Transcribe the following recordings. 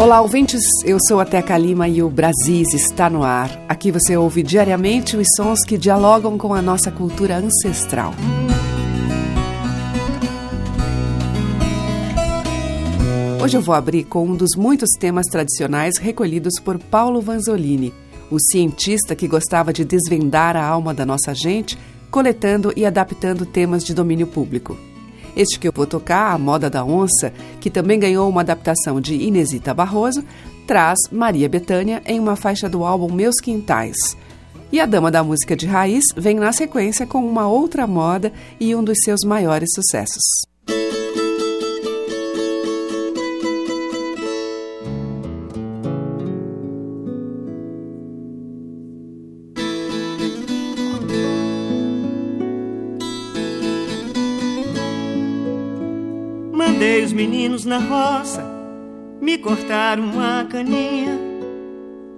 Olá, ouvintes. Eu sou a Teca Lima e o Brasis está no ar. Aqui você ouve diariamente os sons que dialogam com a nossa cultura ancestral. Hoje eu vou abrir com um dos muitos temas tradicionais recolhidos por Paulo Vanzolini, o cientista que gostava de desvendar a alma da nossa gente, coletando e adaptando temas de domínio público. Este que eu vou tocar, A Moda da Onça, que também ganhou uma adaptação de Inesita Barroso, traz Maria Bethânia em uma faixa do álbum Meus Quintais. E a dama da música de raiz vem na sequência com uma outra moda e um dos seus maiores sucessos. Na roça, me cortaram uma caninha.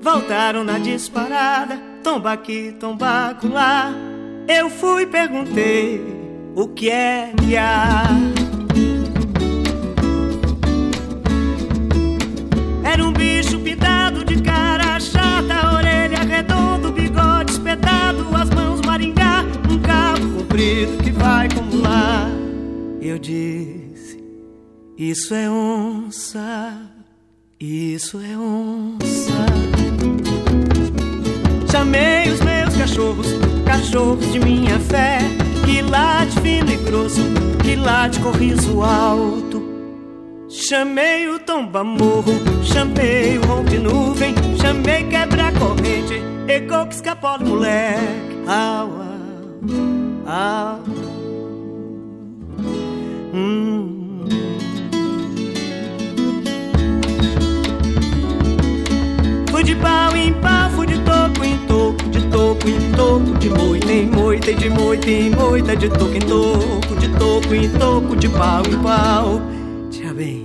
Voltaram na disparada, tomba aqui, tomba lá. Eu fui e perguntei o que é que há. Era um bicho pintado de cara chata, orelha redonda, bigode espetado, as mãos maringá, um cabo comprido que vai como lá. Eu disse. Isso é onça, isso é onça. Chamei os meus cachorros, cachorros de minha fé, que late fino e grosso, que late com riso alto. Chamei o tomba morro, chamei o rompe nuvem, chamei quebra corrente, ecou que escapou do moleque. Au, au, au. Hum. De pau em pau, fui de toco em toco, de toco em toco, de moita em moita, e de moita em moita, de toco em toco, de toco em toco, de pau em pau. Tia bem,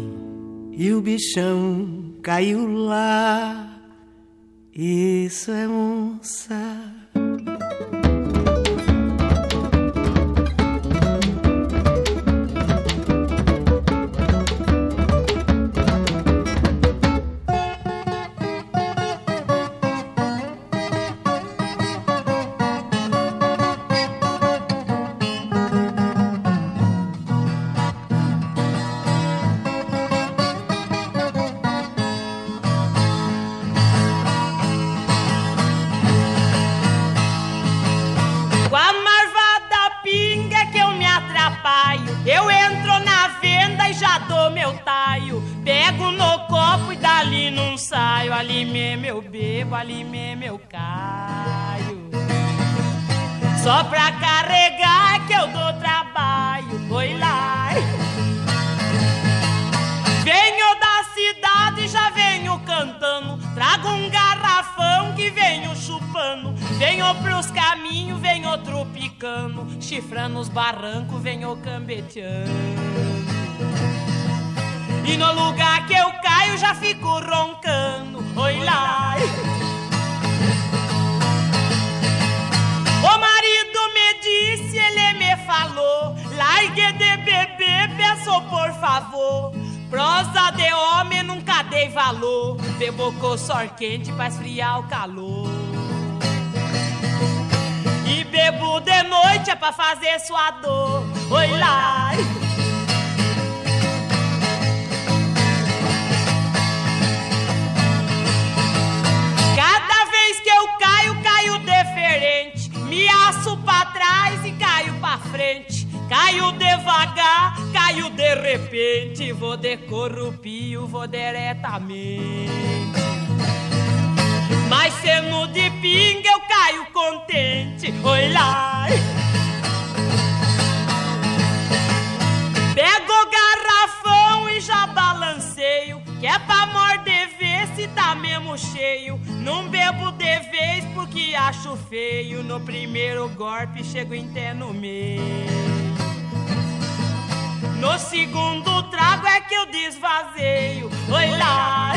e o bichão caiu lá. Isso é onça. Chifrando os barrancos, venho cambeteando. E no lugar que eu caio, já fico roncando. Oi lá. O marido me disse, ele me falou. Largue de beber, peço por favor. Prosa de homem nunca dei valor. Bebo com sor quente pra esfriar o calor. Bebo de noite é pra fazer sua dor. Oi lá. Cada vez que eu caio, caio diferente. Me aço pra trás e caio pra frente. Caio devagar, caio de repente. Vou de corrupio, vou diretamente. Mas sendo de pinga, eu caio contente. Oi lá. Pego o garrafão e já balanceio. Que é pra morder ver se tá mesmo cheio. Não bebo de vez porque que acho feio, no primeiro golpe chego até no meio. No segundo trago é que eu desvazeio. Oi lá.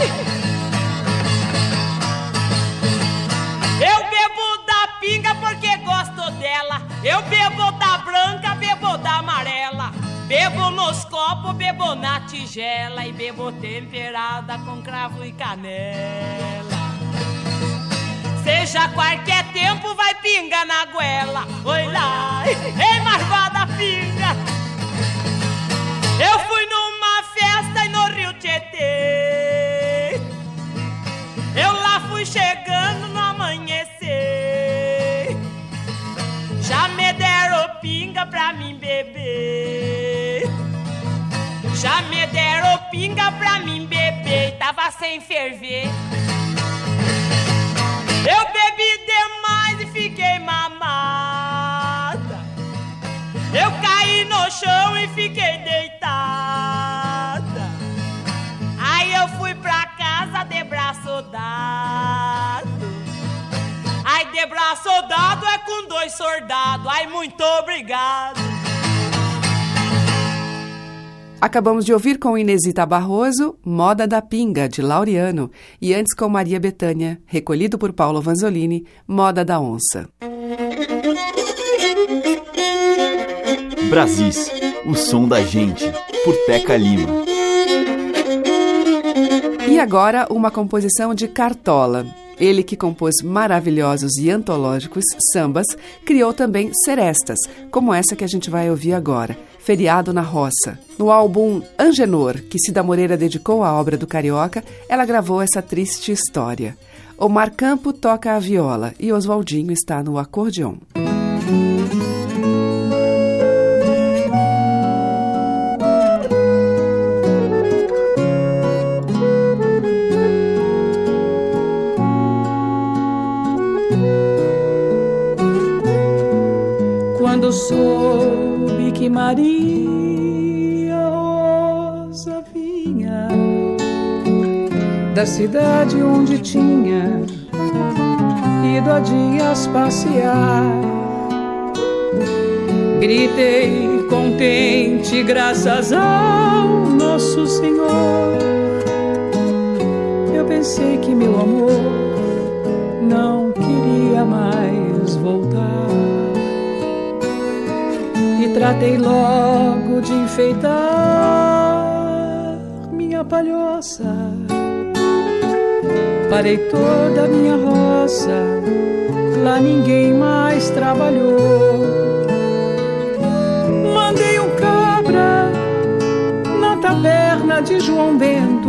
Eu bebo da pinga porque gosto dela. Eu bebo da branca, bebo da amarela. Bebo nos copos, bebo na tigela e bebo temperada com cravo e canela. Seja qualquer tempo, vai pinga na goela. Oi lá, ei, marvada pinga. Eu fui numa festa no Rio Tietê. Pra mim beber. Tava sem ferver. Eu bebi demais e fiquei mamada. Eu caí no chão e fiquei deitada. Aí eu fui pra casa de braço dado. Ai, de braço dado é com dois soldados. Ai, muito obrigado. Acabamos de ouvir com Inesita Barroso, Moda da Pinga, de Laureano, e antes com Maria Betânia, recolhido por Paulo Vanzolini, Moda da Onça. Brasis, o som da gente, por Teca Lima. E agora uma composição de Cartola. Ele que compôs maravilhosos e antológicos sambas, criou também serestas, como essa que a gente vai ouvir agora, Feriado na Roça. No álbum Angenor, que Cida Moreira dedicou à obra do Carioca, ela gravou essa triste história. Omar Campo toca a viola e Oswaldinho está no acordeon. Quando que Maria Rosa vinha da cidade onde tinha ido há dias passear, gritei contente, graças ao nosso Senhor. Eu pensei que meu amor não queria mais voltar tratei logo de enfeitar minha palhoça. Parei toda a minha roça, lá ninguém mais trabalhou. Mandei um cabra na taberna de João Bento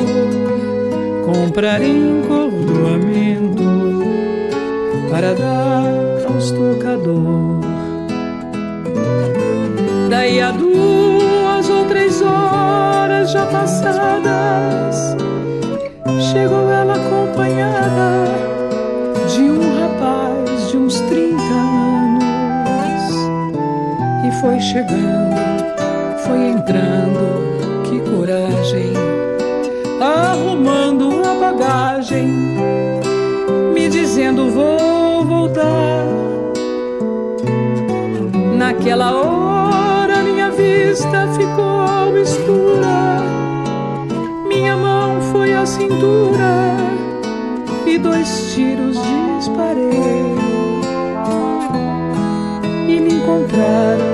comprar encordoamento para dar aos tocadores. Daí a duas ou três horas já passadas, chegou ela acompanhada de um rapaz de uns 30 anos. E foi chegando, foi entrando, que coragem, arrumando a bagagem, me dizendo vou voltar. Naquela hora vista ficou mistura, minha mão foi à cintura e dois tiros disparei. E me encontraram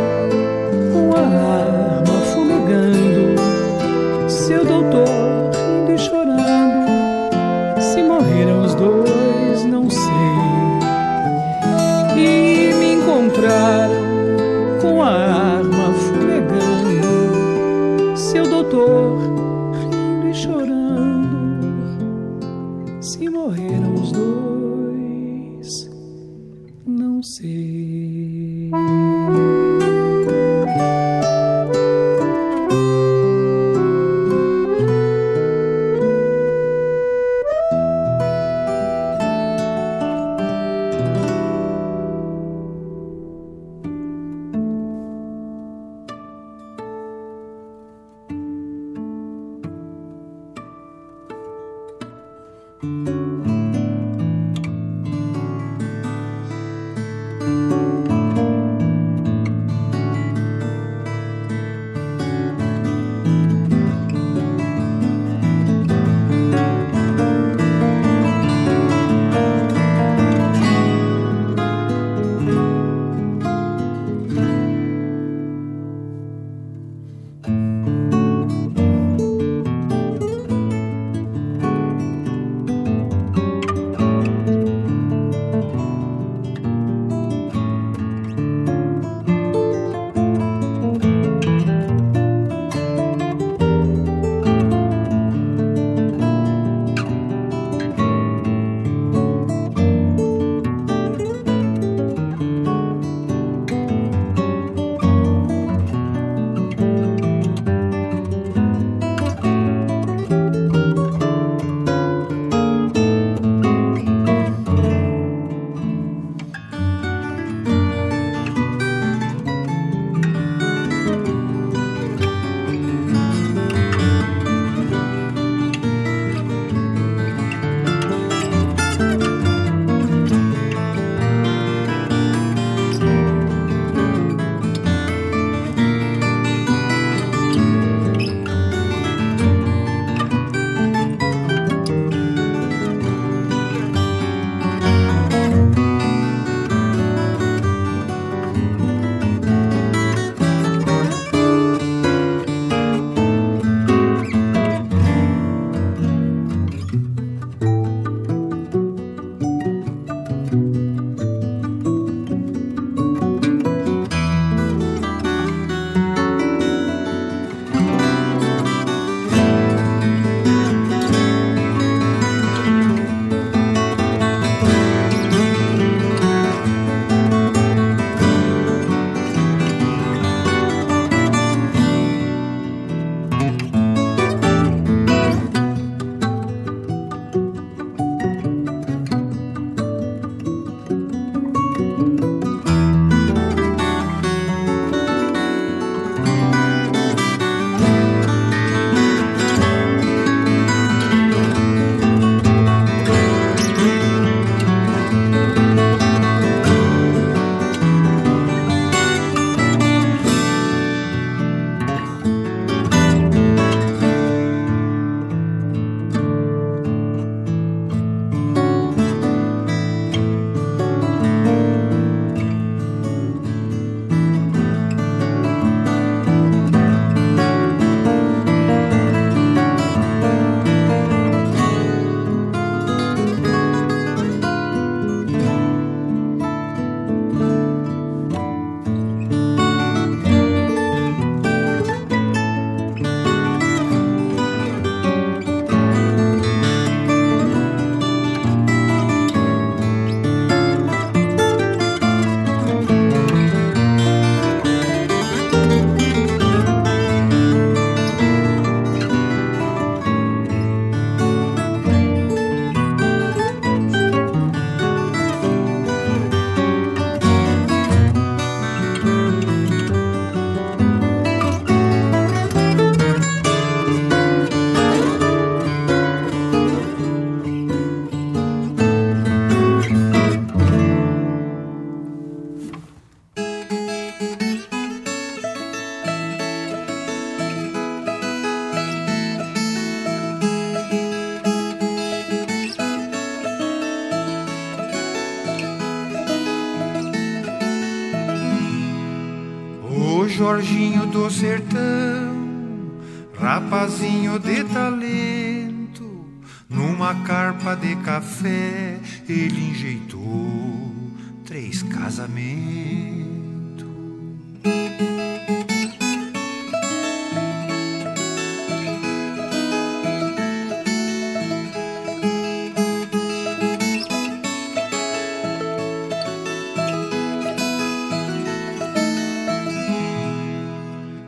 três casamentos.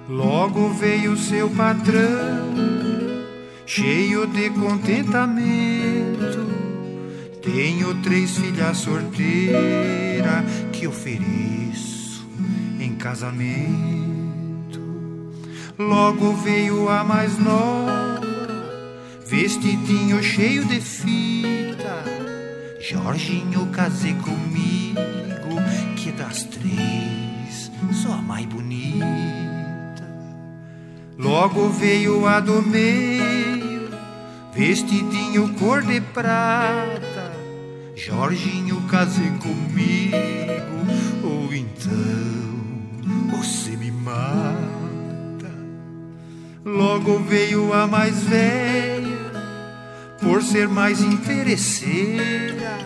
Logo veio seu patrão, cheio de contentamento. Tenho três filhas sorteiras que ofereço em casamento. Logo veio a mais nova, vestidinho cheio de fita. Jorginho, casei comigo, que das três sou a mais bonita. Logo veio a do meio, vestidinho cor de prata. Jorginho, casei comigo, então você me mata. Logo veio a mais velha, por ser mais interesseira.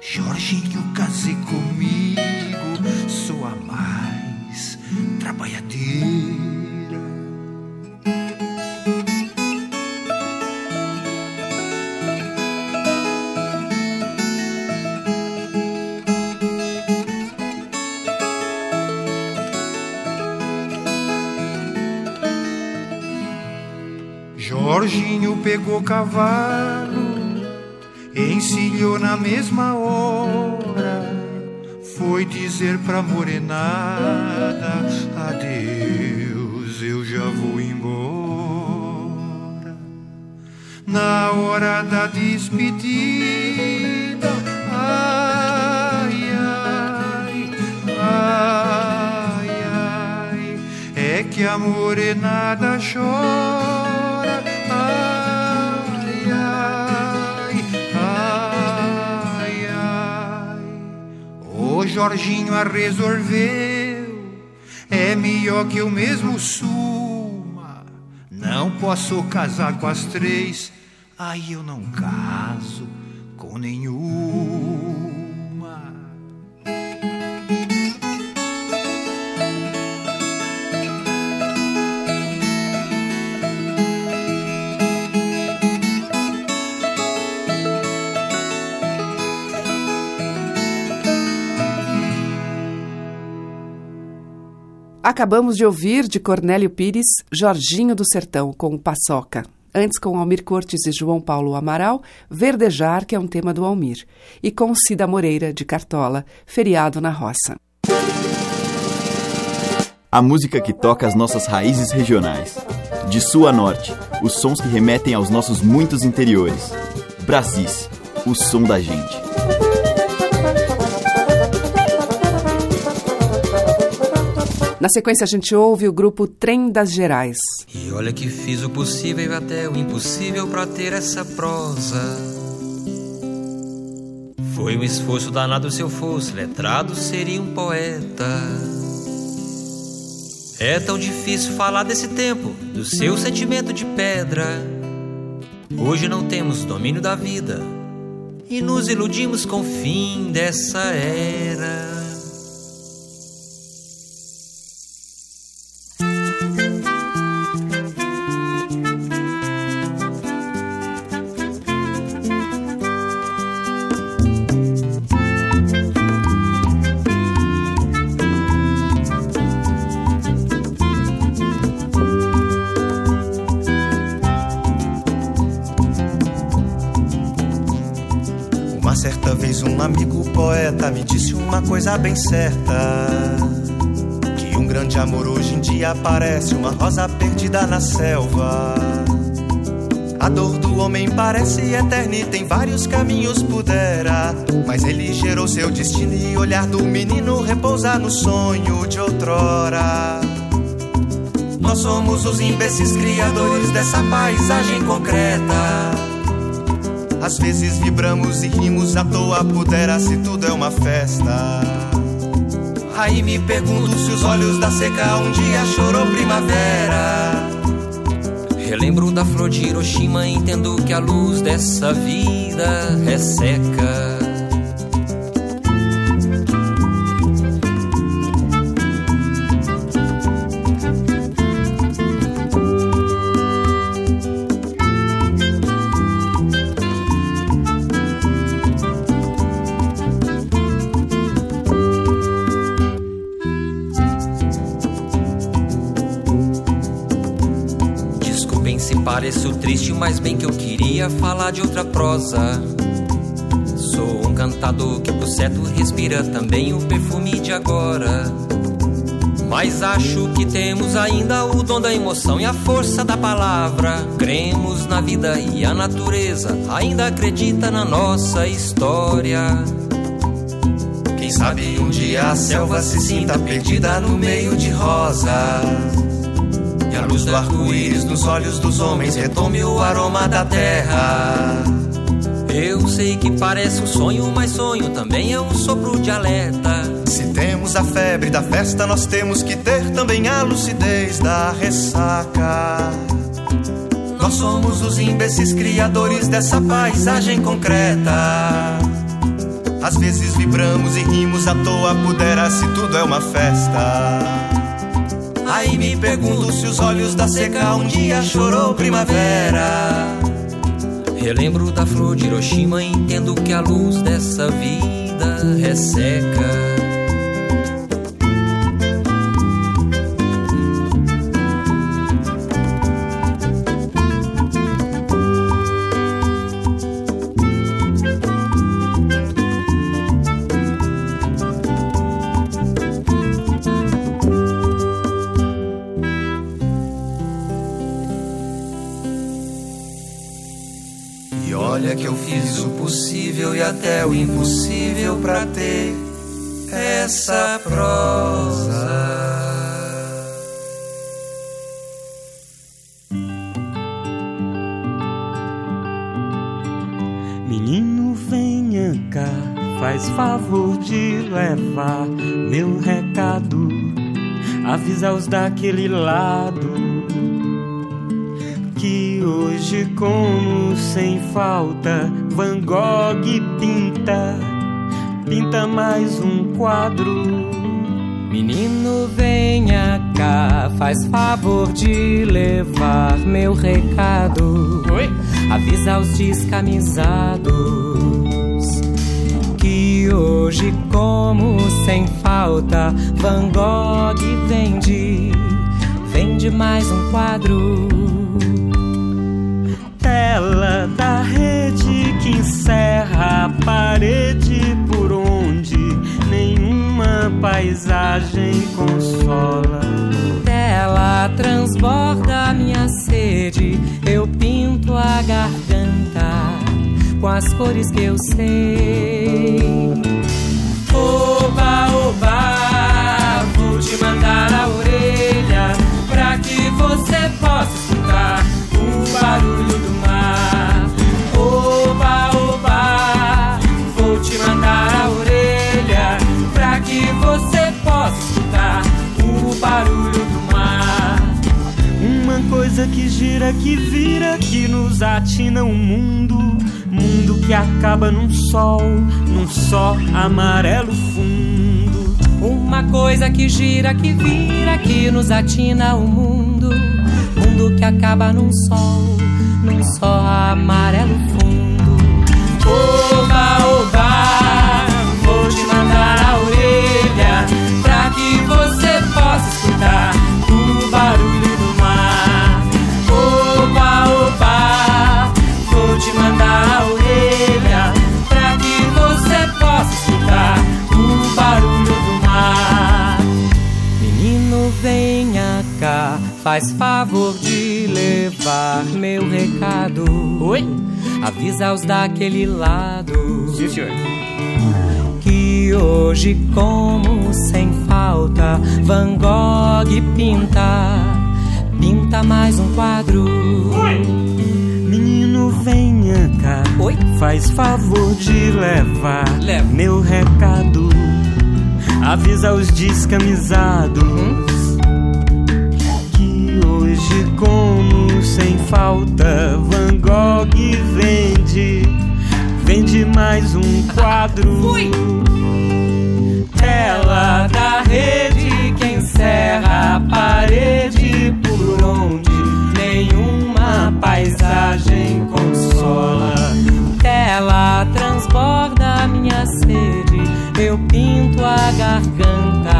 Jorginho, casei comigo, sou a mais trabalhadeira. Pegou cavalo, encilhou na mesma hora. Foi dizer pra morenada: Adeus, eu já vou embora. Na hora da despedida, ai, ai, ai, ai, é que a morenada chora. Jorginho a resolveu. É melhor que eu mesmo suma. Não posso casar com as três. Aí eu não caso com nenhuma. Acabamos de ouvir de Cornélio Pires, Jorginho do Sertão, com Paçoca. Antes, com Almir Cortes e João Paulo Amaral, Verdejar, que é um tema do Almir. E com Cida Moreira, de Cartola, Feriado na Roça. A música que toca as nossas raízes regionais. De sul a norte, os sons que remetem aos nossos muitos interiores. Brasis, o som da gente. Na sequência, a gente ouve o grupo Trem das Gerais. E olha que fiz o possível e até o impossível para ter essa prosa. Foi um esforço danado se eu fosse letrado, seria um poeta. É tão difícil falar desse tempo, do seu sentimento de pedra. Hoje não temos domínio da vida e nos iludimos com o fim dessa era. Coisa bem certa. Que um grande amor hoje em dia parece uma rosa perdida na selva. A dor do homem parece eterna e tem vários caminhos pudera. Mas ele gerou seu destino e olhar do menino repousa no sonho de outrora. Nós somos os imbecis criadores dessa paisagem concreta. Às vezes vibramos e rimos à toa, pudera se tudo é uma festa. Aí me pergunto se os olhos da seca um dia chorou primavera. Relembro da flor de Hiroshima, entendo que a luz dessa vida resseca. Desculpem se pareço triste, mas bem que eu queria falar de outra prosa. Sou um cantador que pro certo respira também o perfume de agora. Mas acho que temos ainda o dom da emoção e a força da palavra. Cremos na vida e a natureza, ainda acredita na nossa história. Quem sabe um dia a selva se sinta perdida no meio de rosas. E a luz do arco-íris nos olhos dos homens retome o aroma da terra. Eu sei que parece um sonho, mas sonho também é um sopro de alerta. Se temos a febre da festa, nós temos que ter também a lucidez da ressaca. Nós somos os imbecis criadores dessa paisagem concreta. Às vezes vibramos e rimos à toa, pudera se tudo é uma festa. Aí me pergunto se os olhos da seca um dia chorou primavera. Relembro da flor de Hiroshima, entendo que a luz dessa vida resseca. Pra ter essa prosa. Menino, venha cá, faz favor de levar meu recado. Avisa os daquele lado que hoje, como sem falta, Van Gogh pinta, pinta mais um quadro. Menino, venha cá, faz favor de levar meu recado. Oi? Avisa os descamisados que hoje, como sem falta, Van Gogh vende, vende mais um quadro. Tela da rede que encerra a parede paisagem consola. Dela transborda minha sede, eu pinto a garganta com as cores que eu sei. Oba, oba, que gira, que vira, que nos atina o mundo. Mundo que acaba num sol, num só amarelo fundo. Uma coisa que gira, que vira, que nos atina o mundo. Mundo que acaba num sol, num só amarelo fundo. Faz favor de levar meu recado. Oi? Avisa os daquele lado Sim, senhor. que hoje, como sem falta, Van Gogh pinta, pinta mais um quadro. Menino, venha cá, Oi? faz favor de levar Leva. meu recado. Avisa os descamisados que falta, Van Gogh vende, vende mais um quadro. Fui. Tela da rede que encerra a parede por onde nenhuma paisagem consola. Tela transborda minha sede, eu pinto a garganta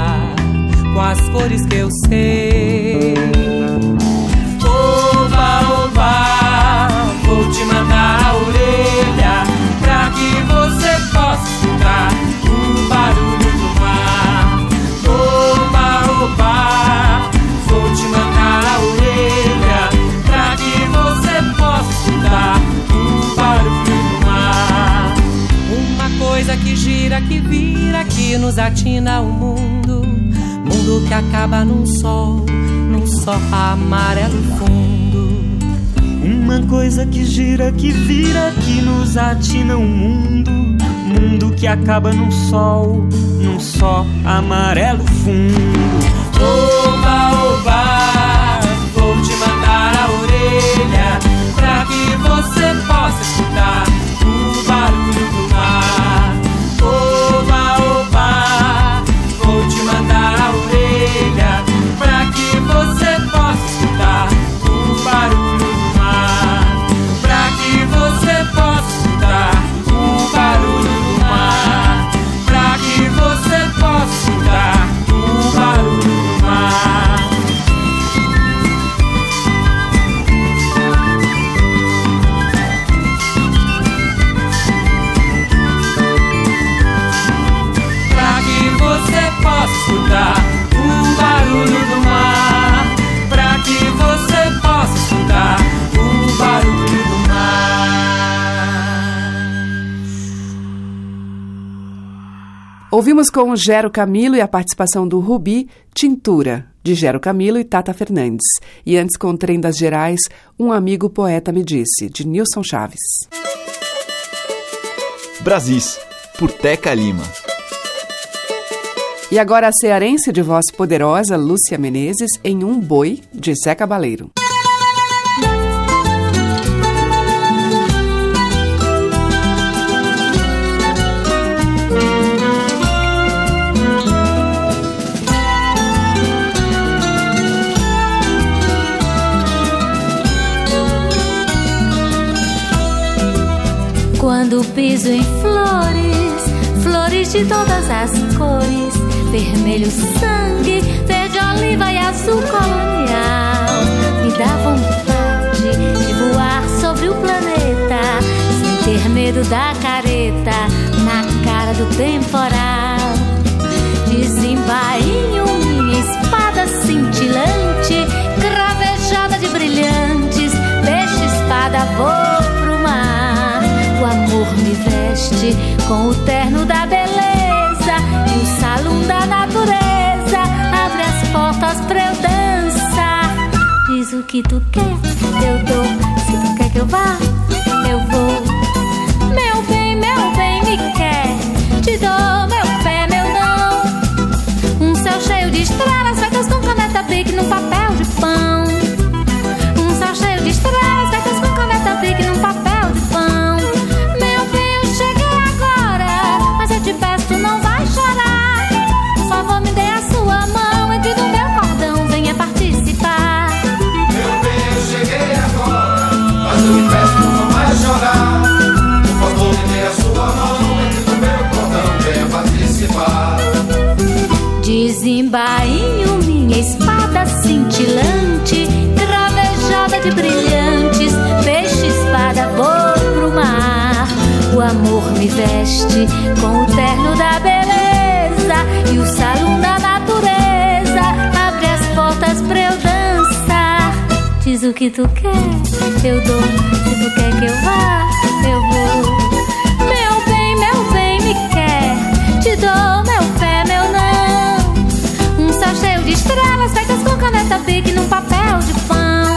com as cores que eu sei. Possa escutar o barulho do mar. Oba, oba, vou te mandar a orelha pra que você possa escutar o barulho do mar. Uma coisa que gira, que vira, que nos atina o mundo. Mundo que acaba num sol, num sol amarelo fundo. Uma coisa que gira, que vira, que nos atina o mundo. Mundo que acaba num sol, num sol amarelo fundo. Oba, oba, vou te mandar a orelha pra que você possa escutar Ouvimos com Gero Camilo e a participação do Rubi, Tintura, de Gero Camilo e Tata Fernandes. E antes com o Trem das Gerais, Um Amigo Poeta Me Disse, de Nilson Chaves. Brasis, por Teca Lima. E agora a cearense de voz poderosa, Lúcia Menezes, em Um Boi, de Zé Cabaleiro. Quando piso em flores, flores de todas as cores, vermelho sangue, verde oliva e azul colonial, me dá vontade de voar sobre o planeta, sem ter medo da careta na cara do temporal. Desembainho minha espada cintilante, cravejada de brilhantes, peixe espada vou pro mar. O amor me veste com o terno da beleza e o salão da natureza abre as portas pra eu dançar. Diz o que tu quer, eu dou. Se tu quer que eu vá, eu vou. Meu bem, meu bem, me quer. Te dou meu pé, meu não. Um céu cheio de estrelas feitas com caneta bic num papel de pão. Desembainho minha espada cintilante, cravejada de brilhantes, peixe espada vou pro mar. O amor me veste com o terno da beleza e o salão da natureza abre as portas pra eu dançar. Diz o que tu quer, eu dou. Se tu quer que eu vá, eu vou. Meu bem, meu bem, me quer. Te dou meu. Um céu cheio de estrelas feitas com caneta pique num papel de pão.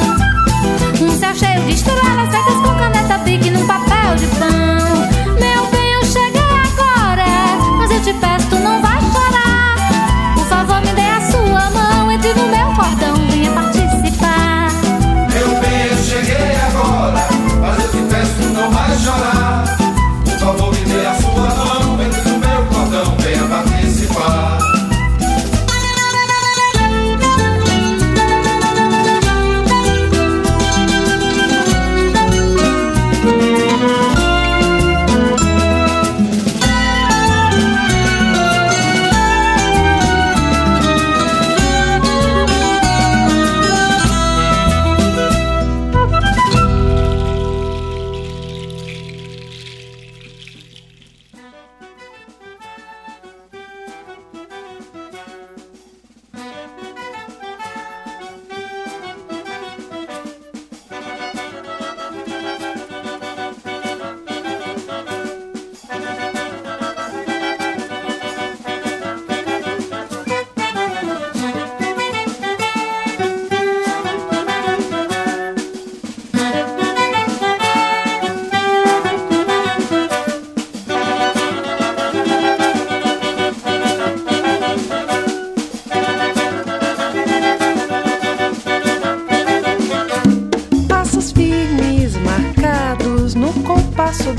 Um céu cheio de estrelas feitas com caneta pique num papel de pão. Meu bem, eu cheguei agora, mas eu te peço, tu não vai chorar. Por favor, me dê a sua mão, entre no meu cordão.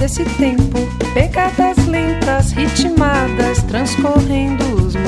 desse tempo, pegadas lentas, ritmadas, transcorrendo os meus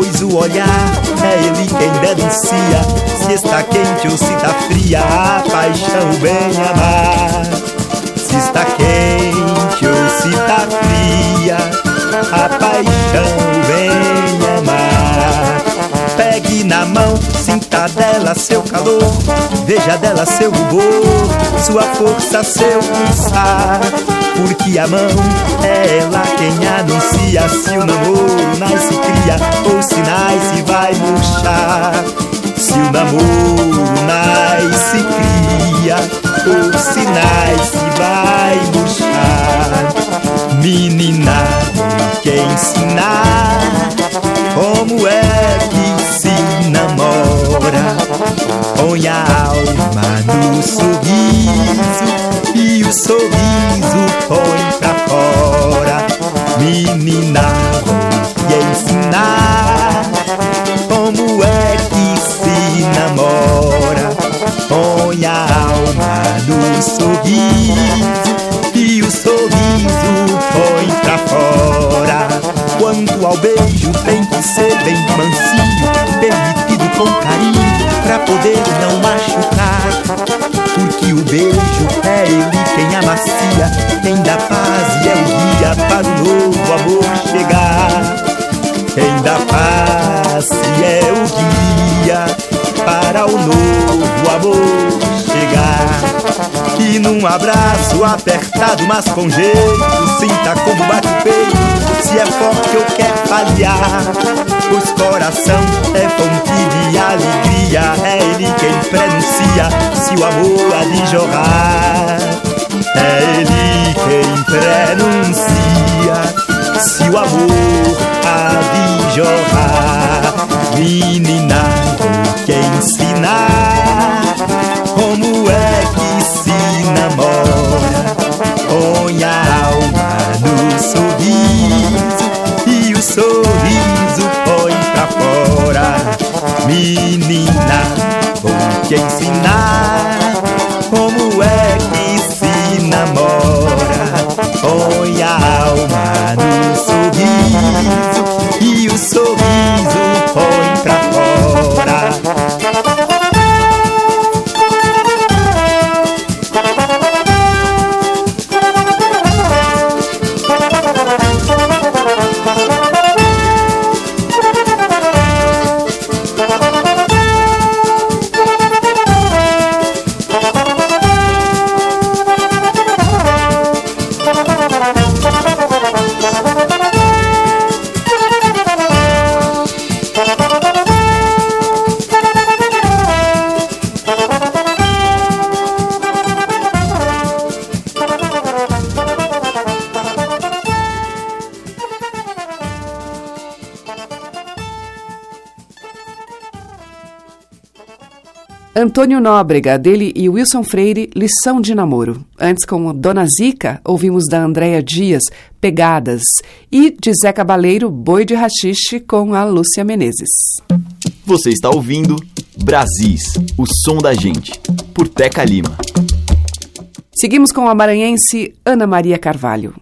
Pois o olhar é ele quem denuncia se está quente ou se está fria. A paixão bem amar. Se está quente ou se está fria. A paixão amar. Pegue na mão, sinta dela seu calor, veja dela seu rubor, sua força, seu pulsar. Porque a mão é ela quem anuncia se o namoro nasce cria ou se nasce vai murchar. Se o namoro nasce cria ou se nasce vai murchar. Menina, quem ensinar como é que se namora? Põe a alma no sorriso e o sorriso põe pra fora. Menina, vou te ensinar como é que se namora. Põe a alma no sorriso com carinho, pra poder não machucar. Porque o beijo é ele quem amacia, quem dá paz e é o guia para o novo amor chegar. Quem dá paz e é o guia para o novo amor chegar. E num abraço apertado, mas com jeito, sinta como bate o peito, se é forte ou quer falhar. Pois coração é fonte de alegria, é ele quem prenuncia se o amor há de jorrar. É ele quem prenuncia se o amor há de jorrar. Menina, vou te ensinar Antônio Nóbrega, dele e Wilson Freire, Lição de Namoro. Antes, com Dona Zica, ouvimos da Andréia Dias, Pegadas. E de Zé Cabaleiro, Boi de Rachixe, com a Lúcia Menezes. Você está ouvindo Brasis, o som da gente, por Teca Lima. Seguimos com a maranhense Ana Maria Carvalho.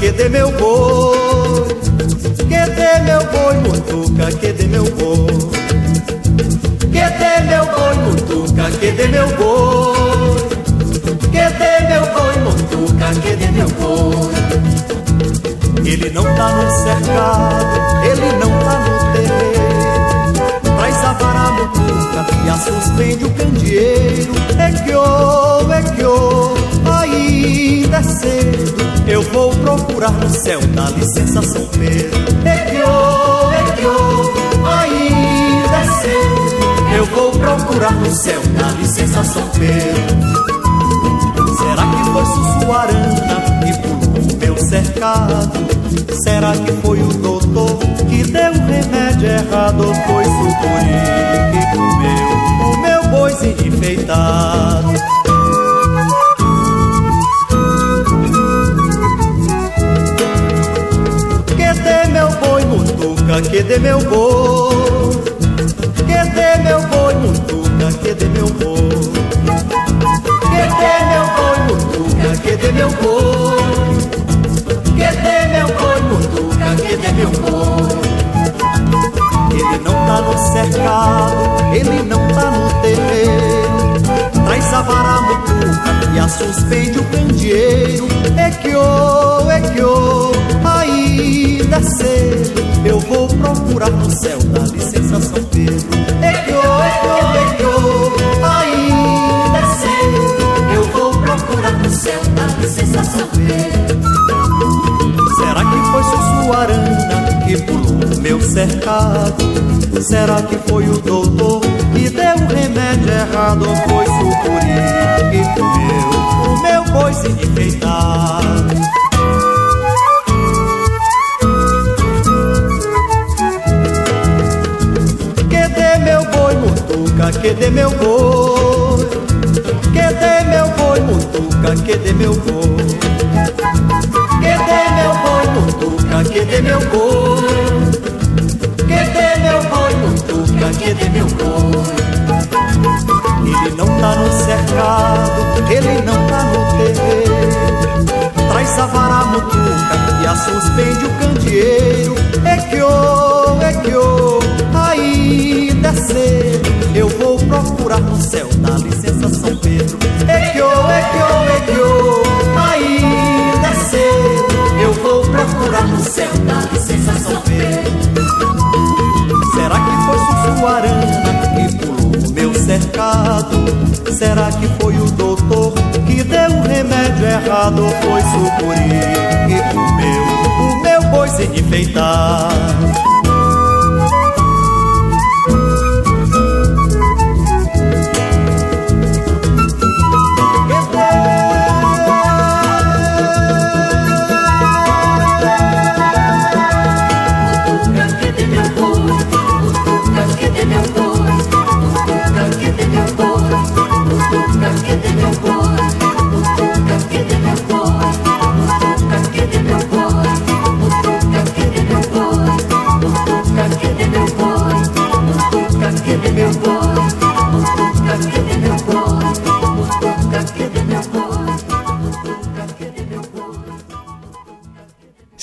Que dê meu boi. Que dê meu boi, mutuca, que dê meu boi. Que dê meu boi, mutuca, que dê meu boi. Que dê meu boi, mutuca, que dê meu boi. Ele não tá no cercado, ele não tá no terreiro. Traz a vara mutuca e a suspende o candeeiro. É que ô, é que ô, ainda é cedo. Eu vou procurar no céu, dá licença, São Pedro. É que ô, é que ô, ainda é cedo. Eu vou procurar no céu, dá licença, São Pedro. Será que foi Sussuarana que pulou o meu cercado? Será que foi o doutor que deu o remédio errado? Foi Sucuri que comeu o meu boizinho enfeitado? Mutuca, que dê meu boi Que dê meu boi, mutuca, que dê meu boi. Que dê meu boi, mutuca, que dê meu boi. Que dê meu boi, mutuca, que dê meu boi. Ele não tá no cercado, ele não tá no terreiro a vara mutuca e a suspende o candeeiro É que ô, ainda é cedo. Eu vou procurar no céu, dá licença São Pedro. É que ô, ainda é cedo. Eu vou procurar no céu, dá licença São Pedro. Será que foi Sussuarana que pulou o meu cercado? Será que foi o doutor meu boi Que dê meu boi, mutuca, que dê meu boi Que dê meu boi, mutuca, que dê meu boi Que dê meu boi, mutuca, que dê meu boi Ele não tá no cercado, ele não tá no terreiro. Traz a vara mutuca e a suspende o candeeiro. É que ô, é que ô, ainda é cedo Eu vou no céu, dá licença São Pedro É que ô, ainda é cedo Eu vou procurar no céu, dá licença São Pedro Será que foi Sussuarana que pulou o meu cercado? Será que foi o doutor que deu o remédio errado? Foi Sucuri que comeu o meu boizinho enfeitado?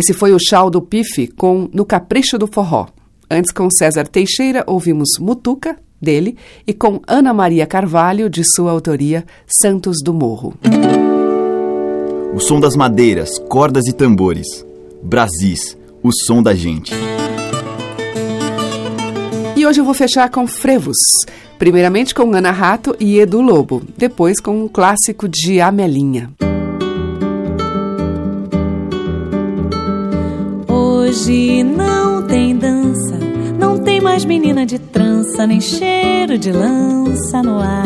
Esse foi o Chau do Pife com No Capricho do Forró. Antes, com César Teixeira, ouvimos Mutuca, dele, e com Ana Maria Carvalho, de sua autoria, Santos do Morro. O som das madeiras, cordas e tambores. Brasis, o som da gente. E hoje eu vou fechar com frevos. Primeiramente com Ana Rato e Edu Lobo, depois com um clássico de Amelinha. Hoje não tem dança, não tem mais menina de trança, nem cheiro de lança no ar.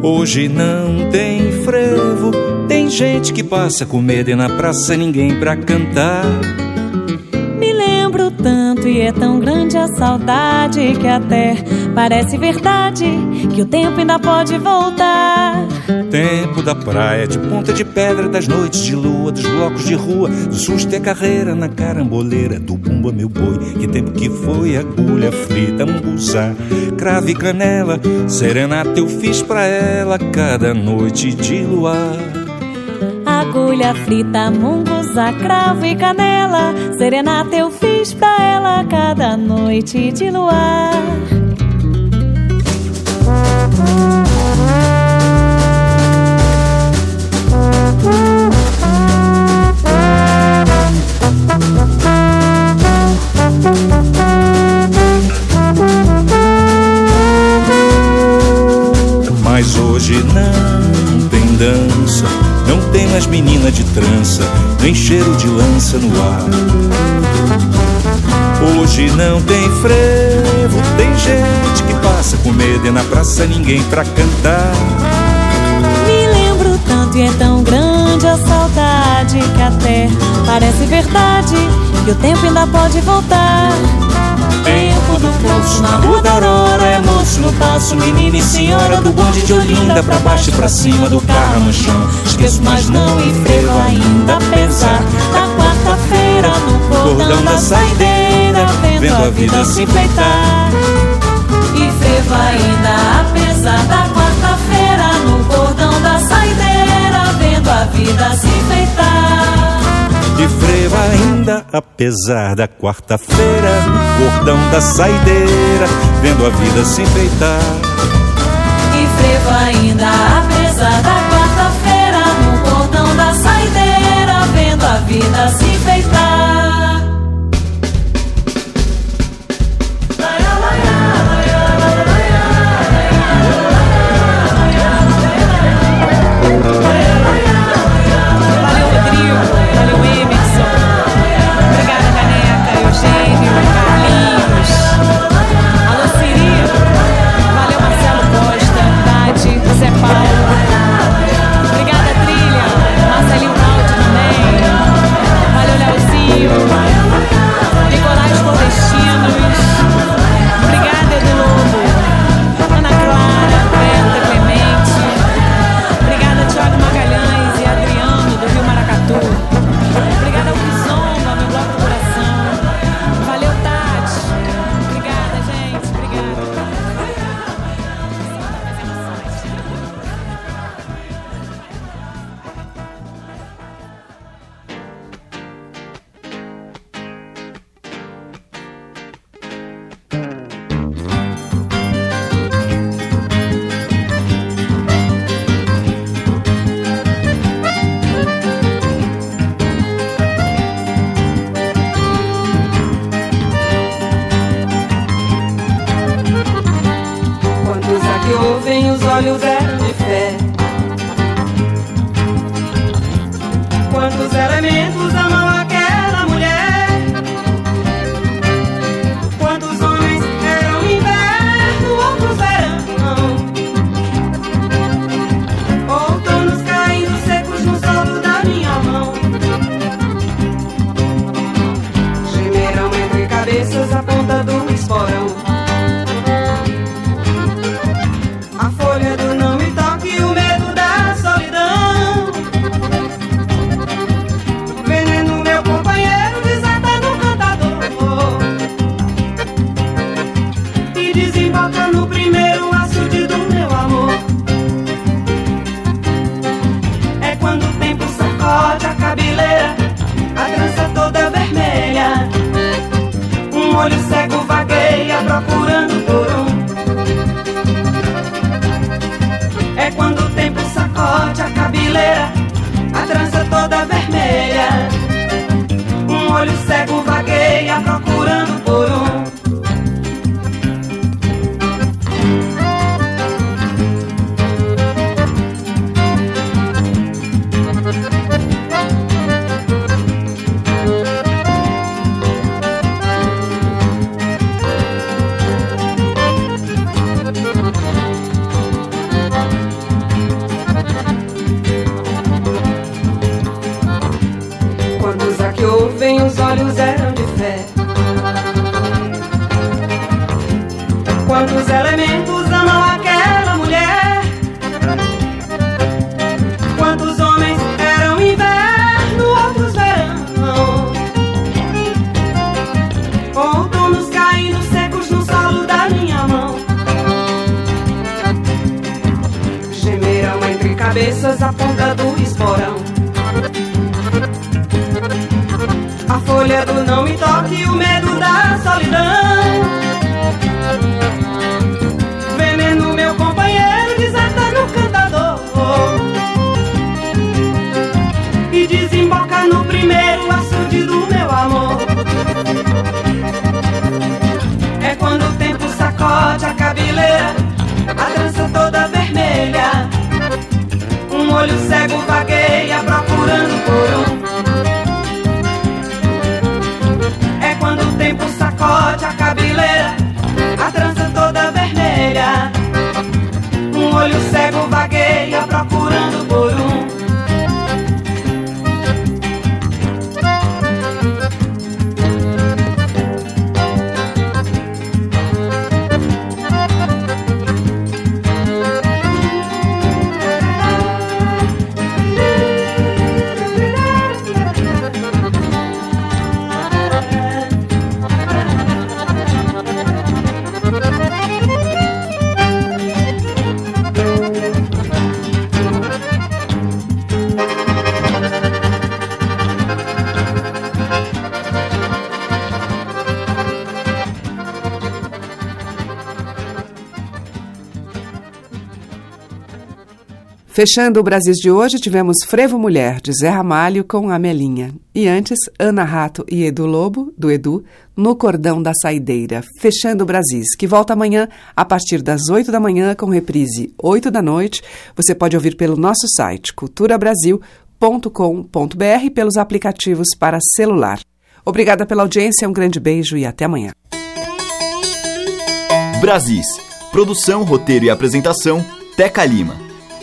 Hoje não tem frevo, tem gente que passa com medo e na praça ninguém pra cantar. Me lembro tanto e é tão grande a saudade que até parece verdade que o tempo ainda pode voltar. Tempo da praia, de ponta de pedra, das noites de lua, dos blocos de rua, do susto e carreira na caramboleira, do bumba meu boi. Que tempo que foi, agulha frita, munguzá, crave e canela, serenata eu fiz pra ela cada noite de luar. Agulha frita, munguzá, cravo e canela, serenata eu fiz pra ela cada noite de luar. Hoje não tem dança, não tem mais menina de trança, nem cheiro de lança no ar. Hoje não tem frevo, tem gente que passa com medo e na praça ninguém pra cantar. Me lembro tanto e é tão grande a saudade que até parece verdade que o tempo ainda pode voltar. Tempo do poço. Na rua da Aurora É moço no passo, menina e senhora Do bonde de Olinda pra baixo e pra cima Do carro no chão Esqueço mais não e frevo ainda Apesar da quarta-feira No cordão da saideira Vendo a vida se enfeitar. E frevo ainda apesar da quarta-feira No cordão da saideira Vendo a vida se enfeitar de frevo ainda, apesar da quarta-feira, no cordão da saideira, vendo a vida se enfeitar. E frevo ainda, apesar da quarta-feira, no cordão da saideira, vendo a vida se olho cego vagueia procurando por. Fechando o Brasil de hoje, tivemos Frevo Mulher, de Zé Ramalho, com Amelinha. E antes, Ana Rato e Edu Lobo, do Edu, no Cordão da Saideira. Fechando o Brasis, que volta amanhã a partir das 8 da manhã, com reprise 8 da noite. Você pode ouvir pelo nosso site, culturabrasil.com.br e pelos aplicativos para celular. Obrigada pela audiência, um grande beijo e até amanhã. Brasis. Produção, roteiro e apresentação, Teca Lima.